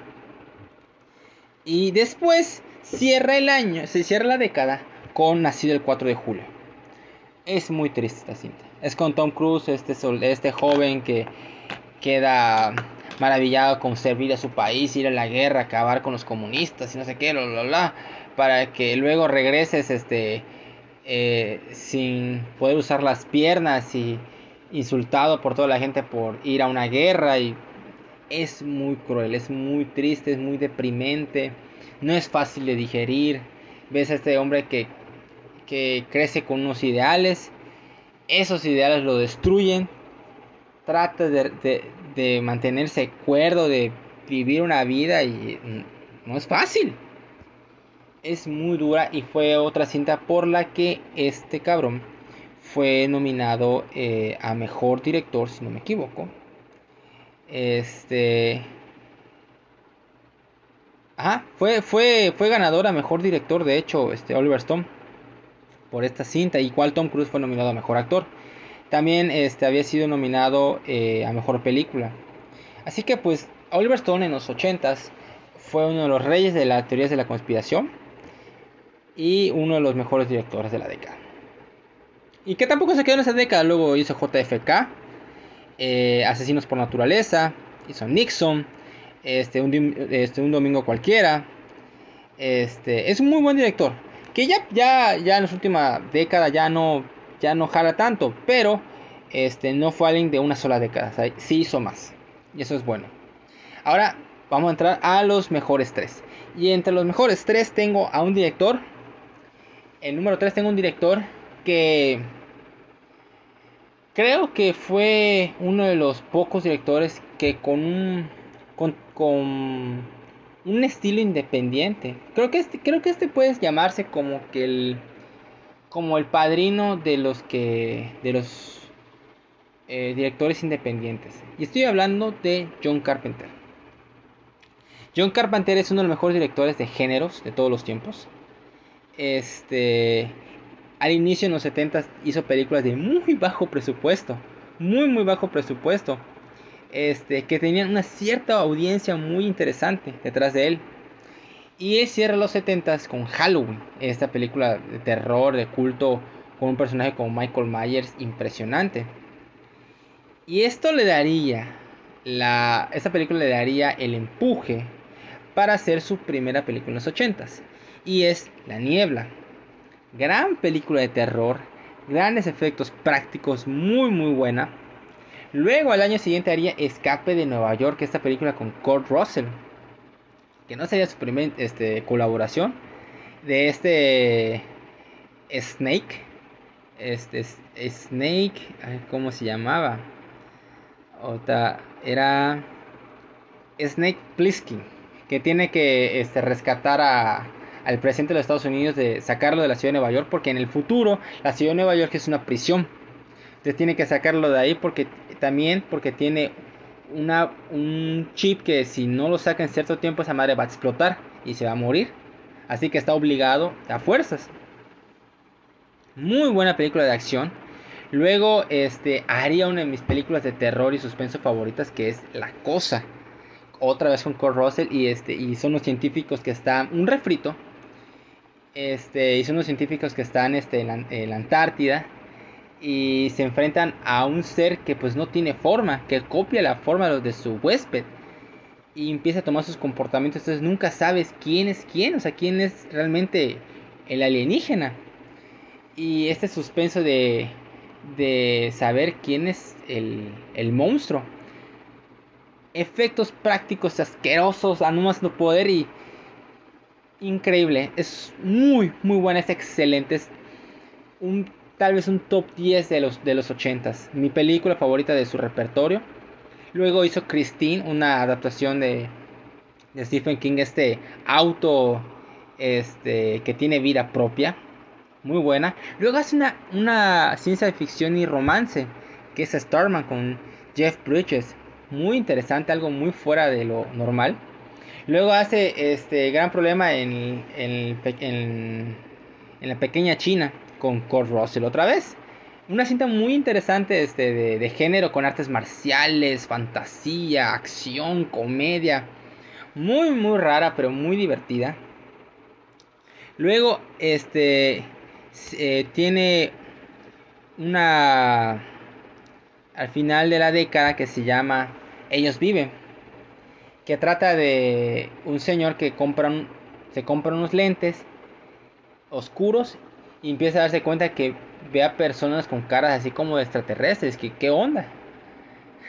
Y después cierra el año, se cierra la década con Nacido el 4 de julio. Es muy triste esta cinta. Es con Tom Cruise, este, este joven que queda maravillado con servir a su país, ir a la guerra, acabar con los comunistas y no sé qué, bla, bla, bla, para que luego regreses este, eh, sin poder usar las piernas y insultado por toda la gente por ir a una guerra y es muy cruel, es muy triste, es muy deprimente, no es fácil de digerir. Ves a este hombre que, que crece con unos ideales, esos ideales lo destruyen, trata de, de mantenerse cuerdo, de vivir una vida y no es fácil. Es muy dura y fue otra cinta por la que este cabrón fue nominado eh, a mejor director, si no me equivoco. Este. Ajá, fue, fue, fue ganador a mejor director, de hecho, este Oliver Stone, por esta cinta, igual Tom Cruise fue nominado a mejor actor. También este, había sido nominado eh, a mejor película. Así que pues Oliver Stone en los 80s fue uno de los reyes de las teorías de la conspiración y uno de los mejores directores de la década. Y que tampoco se quedó en esa década, luego hizo JFK, eh, Asesinos por Naturaleza, hizo Nixon, este un, este, un domingo cualquiera. Este, es un muy buen director, que ya, ya, ya en las últimas décadas ya no ya no jala tanto, pero este, no fue alguien de una sola década, sí hizo más. Y eso es bueno. Ahora vamos a entrar a los mejores tres. Y entre los mejores tres tengo a un director. El número 3 tengo un director que creo que fue uno de los pocos directores que con un, con, con un estilo independiente. Creo que este, creo que este puede llamarse como que el como el padrino de los que de los eh, directores independientes. Y estoy hablando de John Carpenter. John Carpenter es uno de los mejores directores de géneros de todos los tiempos. Este, al inicio en los 70 hizo películas de muy bajo presupuesto, muy muy bajo presupuesto. Este, que tenían una cierta audiencia muy interesante detrás de él. Y cierra los 70 con Halloween, esta película de terror, de culto, con un personaje como Michael Myers impresionante. Y esto le daría, la, esta película le daría el empuje para hacer su primera película en los 80 Y es La Niebla. Gran película de terror, grandes efectos prácticos, muy muy buena. Luego al año siguiente haría Escape de Nueva York, esta película con Kurt Russell que no sería su primera este, colaboración, de este Snake, este Snake, ¿cómo se llamaba? Otra, era Snake Plissken, que tiene que este, rescatar a, al presidente de los Estados Unidos de sacarlo de la ciudad de Nueva York, porque en el futuro la ciudad de Nueva York es una prisión. Entonces tiene que sacarlo de ahí porque también porque tiene una, un chip que si no lo saca en cierto tiempo esa madre va a explotar y se va a morir. Así que está obligado a fuerzas. Muy buena película de acción. Luego este, haría una de mis películas de terror y suspenso favoritas que es La Cosa. Otra vez con Kurt Russell y, este, y son los científicos que están... Un refrito. Este, y son los científicos que están este, en la Antártida y se enfrentan a un ser que pues no tiene forma, que copia la forma de su huésped. y empieza a tomar sus comportamientos, entonces nunca sabes quién es quién, o sea, quién es realmente el alienígena. Y este suspenso de, de saber quién es el, el monstruo. Efectos prácticos asquerosos, a no no poder y increíble. Es muy, muy buena, es excelente. Es un, tal vez un top 10 de los, de los 80s. Mi película favorita de su repertorio. Luego hizo Christine, una adaptación de, de Stephen King, este auto este, que tiene vida propia. Muy buena. Luego hace una, una ciencia ficción y romance, que es Starman con Jeff Bridges. Muy interesante, algo muy fuera de lo normal. Luego hace este gran problema en, en, en la pequeña China con Kurt Russell otra vez. Una cinta muy interesante este, de, género con artes marciales, fantasía, acción, comedia. Muy, muy rara, pero muy divertida. Luego, este, eh, tiene una, al final de la década que se llama Ellos Viven que trata de un señor que compra se compra unos lentes oscuros y empieza a darse cuenta que ve a personas con caras así como de extraterrestres, que qué onda.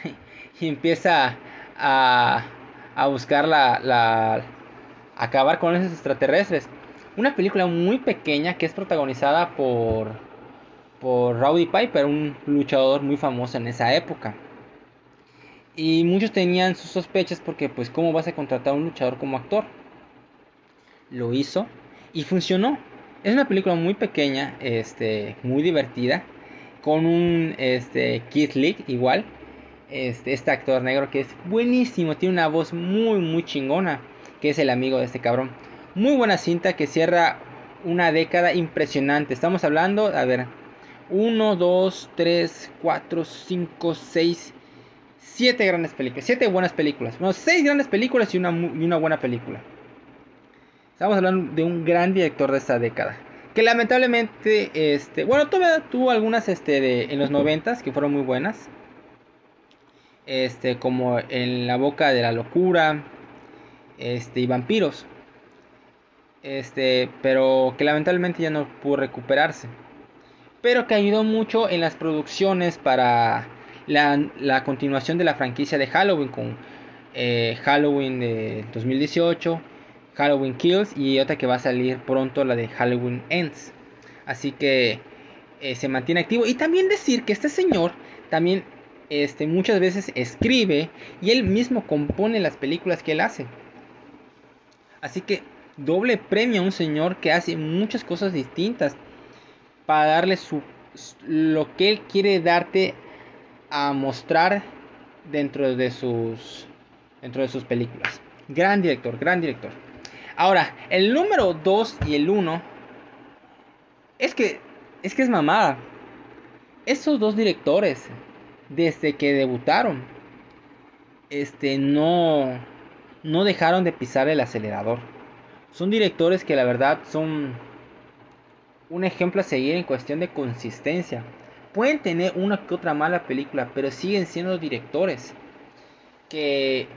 y empieza a, a buscar la, la, acabar con esos extraterrestres. Una película muy pequeña que es protagonizada por por Rowdy Piper, un luchador muy famoso en esa época. Y muchos tenían sus sospechas porque pues cómo vas a contratar a un luchador como actor. Lo hizo y funcionó. Es una película muy pequeña, este, muy divertida, con un este, Keith Lee igual, este, este actor negro que es buenísimo, tiene una voz muy muy chingona, que es el amigo de este cabrón. Muy buena cinta que cierra una década impresionante. Estamos hablando, a ver, 1, 2, 3, 4, 5, 6, siete grandes películas, siete buenas películas, bueno, seis grandes películas y una, y una buena película. Estamos hablando de un gran director de esta década. Que lamentablemente, este, bueno, tuvo algunas este, de, en los noventas que fueron muy buenas. Este, como En la boca de la locura, este, y Vampiros. Este, pero que lamentablemente ya no pudo recuperarse. Pero que ayudó mucho en las producciones para la, continuación de la franquicia de Halloween con eh, Halloween de 2018, Halloween Kills y otra que va a salir pronto, la de Halloween Ends. Así que eh, se mantiene activo. Y también decir que este señor también este, muchas veces escribe y él mismo compone las películas que él hace. Así que doble premio a un señor que hace muchas cosas distintas para darle su, lo que él quiere darte a mostrar dentro de sus dentro de sus películas. Gran director, gran director. Ahora, el número 2 y el 1 es que es que es mamada. Esos dos directores desde que debutaron este no no dejaron de pisar el acelerador. Son directores que la verdad son un ejemplo a seguir en cuestión de consistencia. Pueden tener una que otra mala película, pero siguen siendo directores que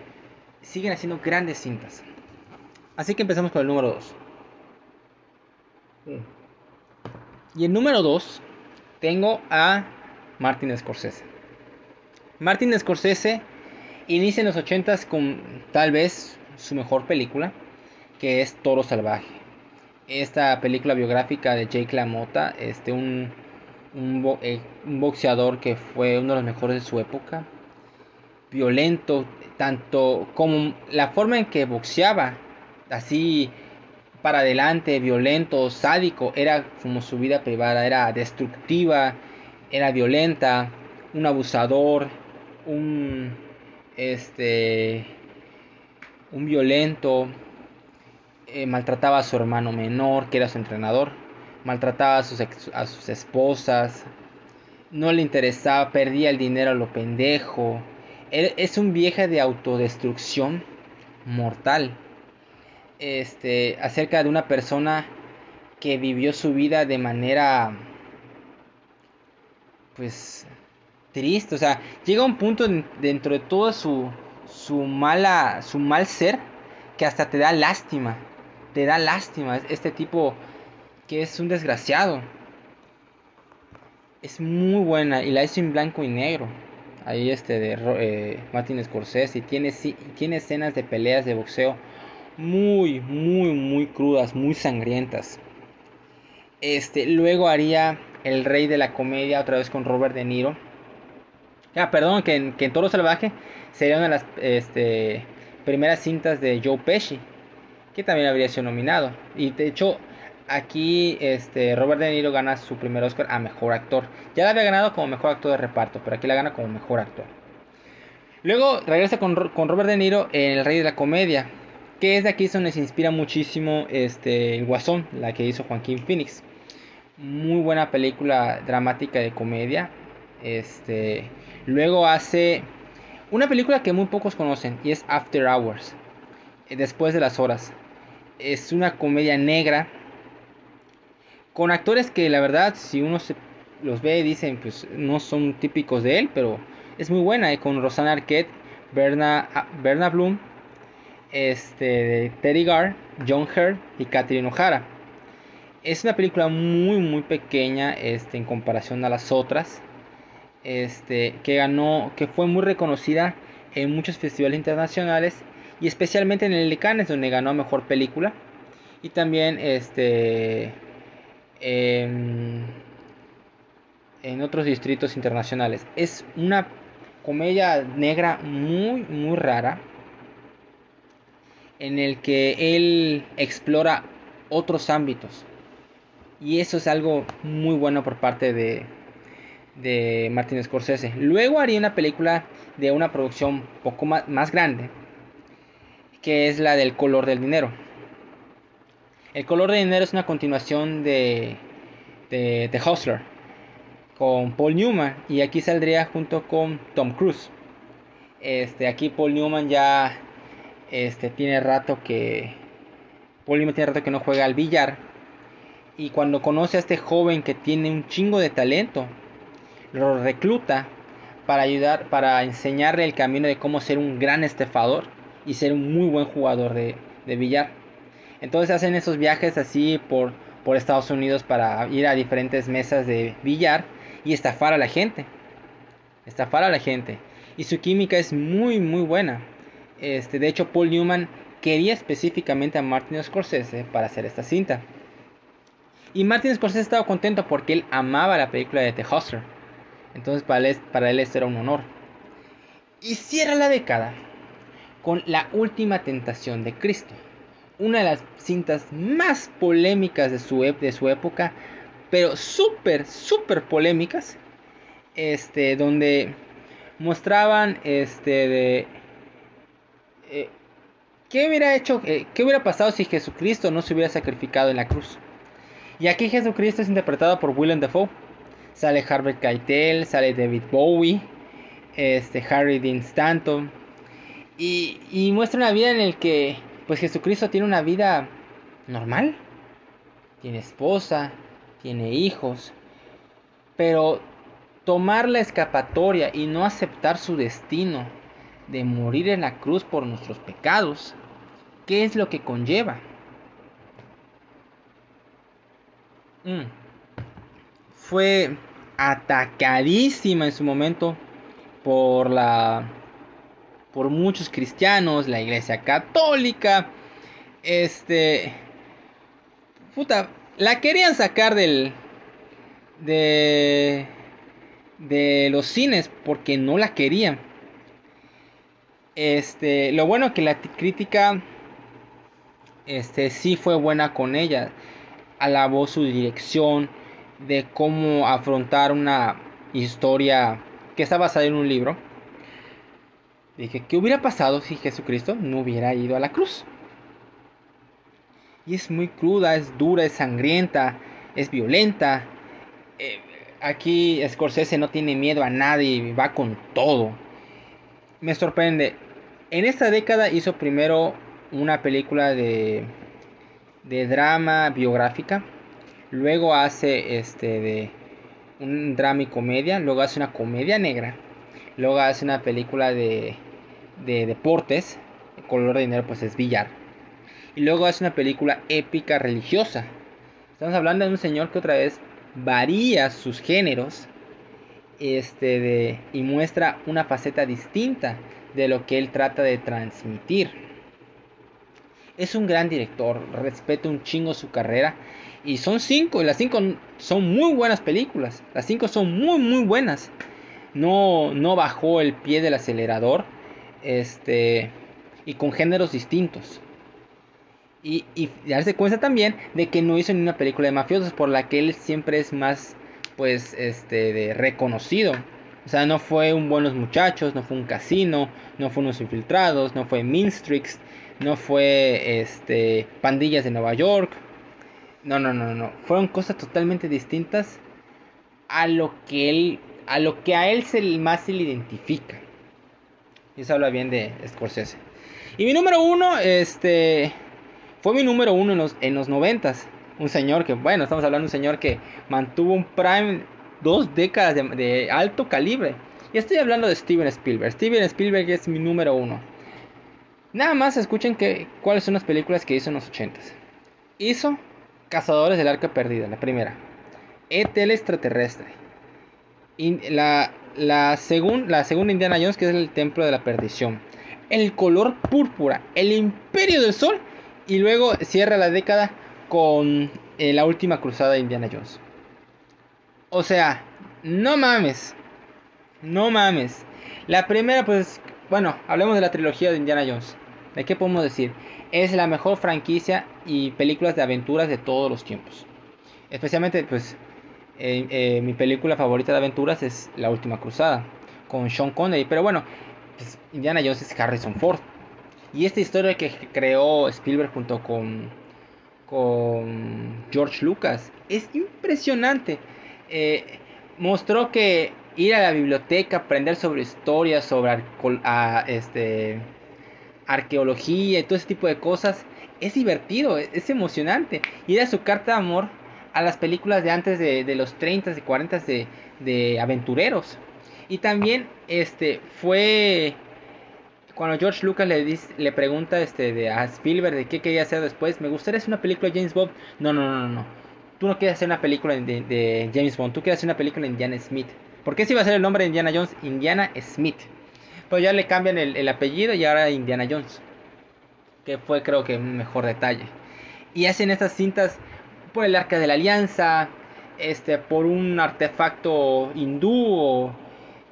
siguen haciendo grandes cintas. Así que empezamos con el número 2. Y el número 2 tengo a Martin Scorsese. Martin Scorsese inicia en los 80s con tal vez su mejor película, que es Toro Salvaje. Esta película biográfica de Jake LaMotta, este, un eh, un, boxeador que fue uno de los mejores de su época, violento, tanto como la forma en que boxeaba, así para adelante, violento, sádico, era como su vida privada, era destructiva, era violenta, un abusador, un este un violento, eh, maltrataba a su hermano menor, que era su entrenador maltrataba a sus, a sus esposas, no le interesaba, perdía el dinero a lo pendejo. es un viejo de autodestrucción mortal. Este, acerca de una persona que vivió su vida de manera pues triste, o sea, llega un punto dentro de toda su, su mala, su mal ser, que hasta te da lástima, te da lástima. Este tipo que es un desgraciado. Es muy buena y la hizo en blanco y negro. Ahí este de eh, Martin y tiene, tiene escenas de peleas de boxeo muy, muy, muy crudas, muy sangrientas. Este, luego haría El Rey de la Comedia otra vez con Robert De Niro. Ah, perdón, que en, que en Toro Salvaje sería una de las este, primeras cintas de Joe Pesci, que también habría sido nominado. Y de hecho, aquí este, Robert De Niro gana su primer Oscar a Mejor Actor. Ya la había ganado como Mejor Actor de Reparto, pero aquí la gana como Mejor Actor. Luego regresa con, con Robert De Niro en El Rey de la Comedia, que es de aquí donde se inspira muchísimo este, el Guasón, la que hizo Joaquín Phoenix. Muy buena película dramática de comedia. Este, luego hace una película que muy pocos conocen y es After Hours, eh, después de las horas. Es una comedia negra con actores que la verdad si uno se los ve dicen pues no son típicos de él, pero es muy buena, eh, con Rosanna Arquette, Berna, ah, Berna Bloom, este, Teddy Gar, John Hurt y Catherine O'Hara. Es una película muy muy pequeña este, en comparación a las otras. Este, que ganó, que fue muy reconocida en muchos festivales internacionales y especialmente en el Cannes donde ganó mejor película y también este en, en otros distritos internacionales. Es una comedia negra muy muy rara en el que él explora otros ámbitos. Y eso es algo muy bueno por parte de, de Martin Scorsese. Luego haría una película de una producción poco más, grande, que es la del color del dinero. El color del dinero es una continuación de, de The Hustler con Paul Newman y aquí saldría junto con Tom Cruise. Este, aquí Paul Newman ya este, tiene rato que. Paul tiene rato que no juega al billar. Y cuando conoce a este joven que tiene un chingo de talento, lo recluta para ayudar, para enseñarle el camino de cómo ser un gran estafador y ser un muy buen jugador de, de billar. Entonces hacen esos viajes así por, por Estados Unidos para ir a diferentes mesas de billar y estafar a la gente. Estafar a la gente. Y su química es muy muy buena. Este, de hecho, Paul Newman quería específicamente a Martin Scorsese para hacer esta cinta. Y Martin Scorsese estaba contento porque él amaba la película de The Hustler. Entonces para él, para él era un honor. Y cierra la década con La Última Tentación de Cristo. Una de las cintas más polémicas de su, de su época. Pero súper, súper polémicas. Este, donde mostraban este, ¿qué hubiera hecho, eh, qué hubiera pasado si Jesucristo no se hubiera sacrificado en la cruz? Y aquí Jesucristo es interpretado por Willem Dafoe. Sale Harvey Keitel, sale David Bowie, este, Harry Dean Stanton. Y, muestra una vida en la que pues Jesucristo tiene una vida normal. Tiene esposa, tiene hijos. Pero tomar la escapatoria y no aceptar su destino de morir en la cruz por nuestros pecados, ¿qué es lo que conlleva? Mm. Fue atacadísima en su momento por la por muchos cristianos, la Iglesia Católica, este puta, la querían sacar del de de los cines porque no la querían. Este, lo bueno que la crítica este sí fue buena con ella. Alabó su dirección de cómo afrontar una historia que está basada en un libro. Dije, ¿qué hubiera pasado si Jesucristo no hubiera ido a la cruz? Y es muy cruda, es dura, es sangrienta, es violenta. Eh, aquí Scorsese no tiene miedo a nadie, va con todo. Me sorprende, en esta década hizo primero una película de, de drama biográfica, luego hace este de un drama y comedia, luego hace una comedia negra, luego hace una película de, de deportes, el color de dinero pues es billar. Y luego hace una película épica religiosa. Estamos hablando de un señor que otra vez varía sus géneros este de, y muestra una faceta distinta de lo que él trata de transmitir. Es un gran director, respeto un chingo su carrera. Y son cinco, y las cinco son muy buenas películas. Las cinco son muy, muy buenas. No, no bajó el pie del acelerador. Este. Y con géneros distintos. Y, y darse cuenta también de que no hizo ni una película de mafiosos por la que él siempre es más, pues, este, de reconocido. O sea, no fue un Buenos Muchachos, no fue un Casino, no fue unos Infiltrados, no fue Minstrix, no fue, este, Pandillas de Nueva York. No, no, no, no. Fueron cosas totalmente distintas a lo que él, a lo que a él se más se le identifica. Y eso habla bien de Scorsese. Y mi número uno, este fue mi número uno en los, en los noventas. Un señor que, bueno, estamos hablando de un señor que mantuvo un prime dos décadas de, alto calibre. Y estoy hablando de Steven Spielberg. Steven Spielberg es mi número uno. Nada más escuchen que, cuáles son las películas que hizo en los ochentas. Hizo Cazadores del Arca Perdida, la primera. Etel extraterrestre. la, la, la segunda Indiana Jones, que es el Templo de la Perdición. El color púrpura. El Imperio del Sol y luego cierra la década con eh, la última cruzada de Indiana Jones. O sea, no mames. No mames. La primera, pues, bueno, hablemos de la trilogía de Indiana Jones. ¿De qué podemos decir? Es la mejor franquicia y películas de aventuras de todos los tiempos. Especialmente, pues, eh, mi película favorita de aventuras es La Última Cruzada, con Sean Connery. Pero bueno, pues, Indiana Jones es Harrison Ford. Y esta historia que creó Spielberg junto con, con George Lucas es impresionante. Eh, mostró que ir a la biblioteca, aprender sobre historia, sobre este, arqueología y todo ese tipo de cosas es divertido, es, emocionante. Y era su carta de amor a las películas de antes de, los 30 y 40 de, de aventureros. Y también este, fue cuando George Lucas le, pregunta este, a Spielberg de qué quería hacer después, me gustaría hacer una película de James Bond. No, no, no, no. Tú no quieres hacer una película de, James Bond, tú quieres hacer una película de Indiana Smith. ¿Por qué si iba a ser el nombre de Indiana Jones? Indiana Smith. Pues ya le cambian el, apellido y ahora Indiana Jones. Que fue creo que un mejor detalle. Y hacen estas cintas por el arca de la alianza, este, por un artefacto hindú,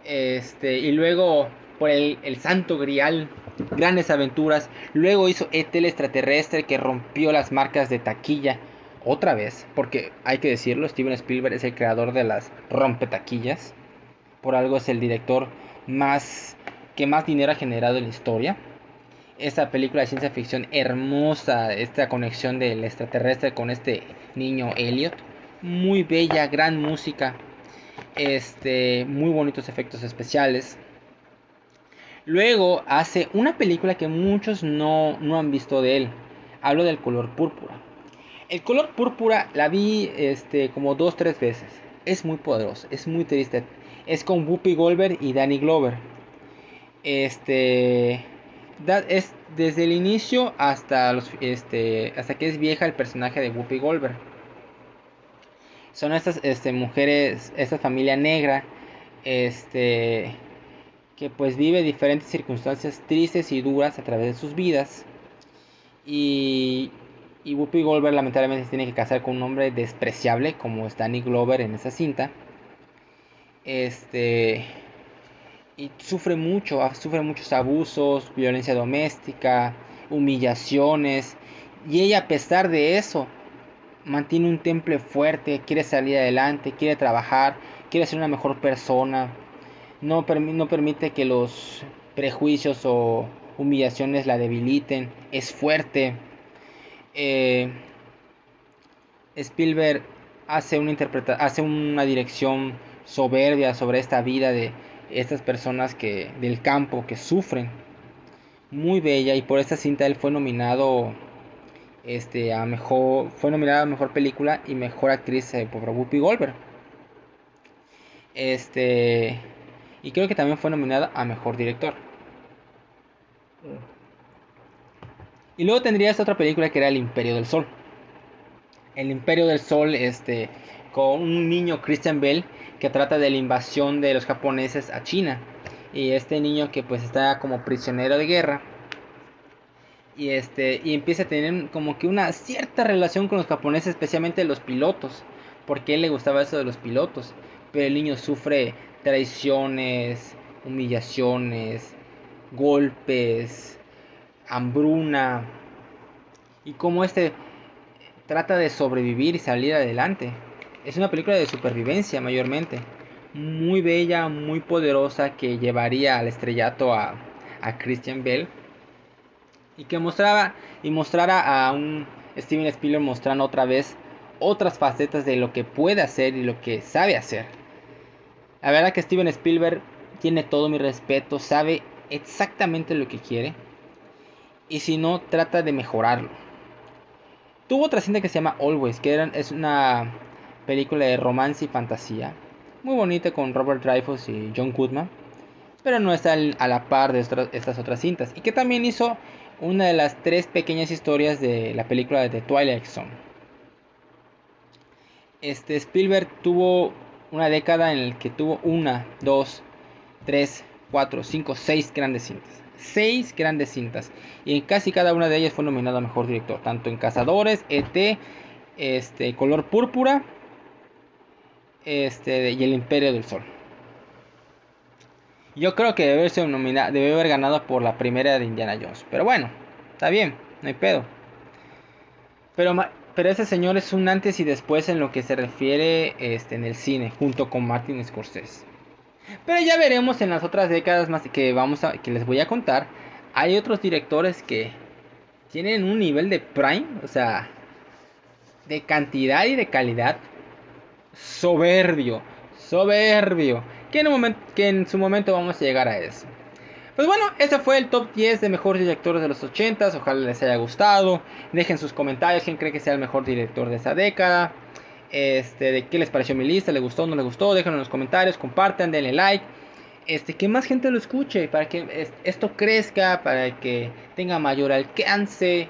este, y luego por el, Santo Grial, grandes aventuras. Luego hizo Etel extraterrestre que rompió las marcas de taquilla otra vez, porque hay que decirlo, Steven Spielberg es el creador de las rompetaquillas. Por algo es el director más que más dinero ha generado en la historia. Esta película de ciencia ficción hermosa, esta conexión del extraterrestre con este niño Elliot, muy bella, gran música, este, muy bonitos efectos especiales. Luego hace una película que muchos no, han visto de él. Hablo del color púrpura. El color púrpura la vi este, como dos, tres veces. Es muy poderoso, es muy triste. Es con Whoopi Goldberg y Danny Glover. Este es desde el inicio hasta los este hasta que es vieja el personaje de Whoopi Goldberg. Son estas este, mujeres, esta familia negra, este que pues vive diferentes circunstancias tristes y duras a través de sus vidas. Y, y Whoopi Goldberg lamentablemente se tiene que casar con un hombre despreciable como es Danny Glover en esa cinta. Este y sufre mucho, sufre muchos abusos, violencia doméstica, humillaciones y ella a pesar de eso mantiene un temple fuerte, quiere salir adelante, quiere trabajar, quiere ser una mejor persona, no, no permite que los prejuicios o humillaciones la debiliten, es fuerte. Eh, Spielberg hace una, hace una dirección soberbia sobre esta vida de estas personas que del campo que sufren muy bella y por esta cinta él fue nominado este a mejor fue nominado a mejor película y mejor actriz eh, por Whoopi Goldberg este y creo que también fue nominada a Mejor Director. Y luego tendrías otra película que era El Imperio del Sol. El Imperio del Sol, este, con un niño Christian Bell que trata de la invasión de los japoneses a China. Y este niño que pues está como prisionero de guerra. Y este y empieza a tener como que una cierta relación con los japoneses, especialmente los pilotos, porque él le gustaba eso de los pilotos. Pero el niño sufre traiciones, humillaciones, golpes, hambruna. Y como este trata de sobrevivir y salir adelante. Es una película de supervivencia mayormente. Muy bella, muy poderosa que llevaría al estrellato a, Christian Bell. Y que mostraba y mostrara a un Steven Spielberg mostrando otra vez otras facetas de lo que puede hacer y lo que sabe hacer. La verdad que Steven Spielberg tiene todo mi respeto, sabe exactamente lo que quiere. Y si no, trata de mejorarlo. Tuvo otra cinta que se llama Always, que es una película de romance y fantasía. Muy bonita con Robert Dreyfus y John Goodman. Pero no está a la par de estas otras cintas. Y que también hizo una de las tres pequeñas historias de la película de Twilight Zone. Este Spielberg tuvo una década en la que tuvo una, dos, tres, cuatro, cinco, seis grandes cintas. Seis grandes cintas. Y en casi cada una de ellas fue nominado a mejor director. Tanto en Cazadores, ET, este, Color Púrpura este, y El Imperio del Sol. Yo creo que debe, haber ganado por la primera de Indiana Jones. Pero bueno, está bien, no hay pedo. Pero, pero ese señor es un antes y después en lo que se refiere este, en el cine, junto con Martin Scorsese. Pero ya veremos en las otras décadas más que, vamos a, que les voy a contar. Hay otros directores que tienen un nivel de prime, o sea, de cantidad y de calidad soberbio, soberbio. Que en, un momento, que en su momento vamos a llegar a eso. Pues bueno, ese fue el top 10 de mejores directores de los 80s. Ojalá les haya gustado. Dejen sus comentarios quién cree que sea el mejor director de esa década. Este, de qué les pareció mi lista, le gustó o no le gustó. Déjenlo en los comentarios, compartan, denle like. Este, que más gente lo escuche para que esto crezca, para que tenga mayor alcance.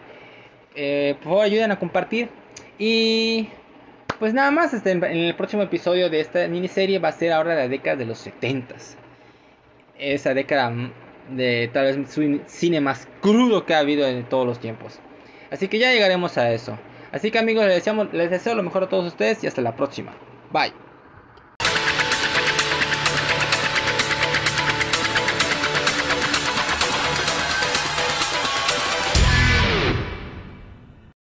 Eh, por favor, ayuden a compartir. Y pues nada más, este, en el próximo episodio de esta miniserie va a ser ahora la década de los 70 Esa década de tal vez cine más crudo que ha habido en todos los tiempos. Así que ya llegaremos a eso. Así que amigos, les, les deseo lo mejor a todos ustedes y hasta la próxima. Bye.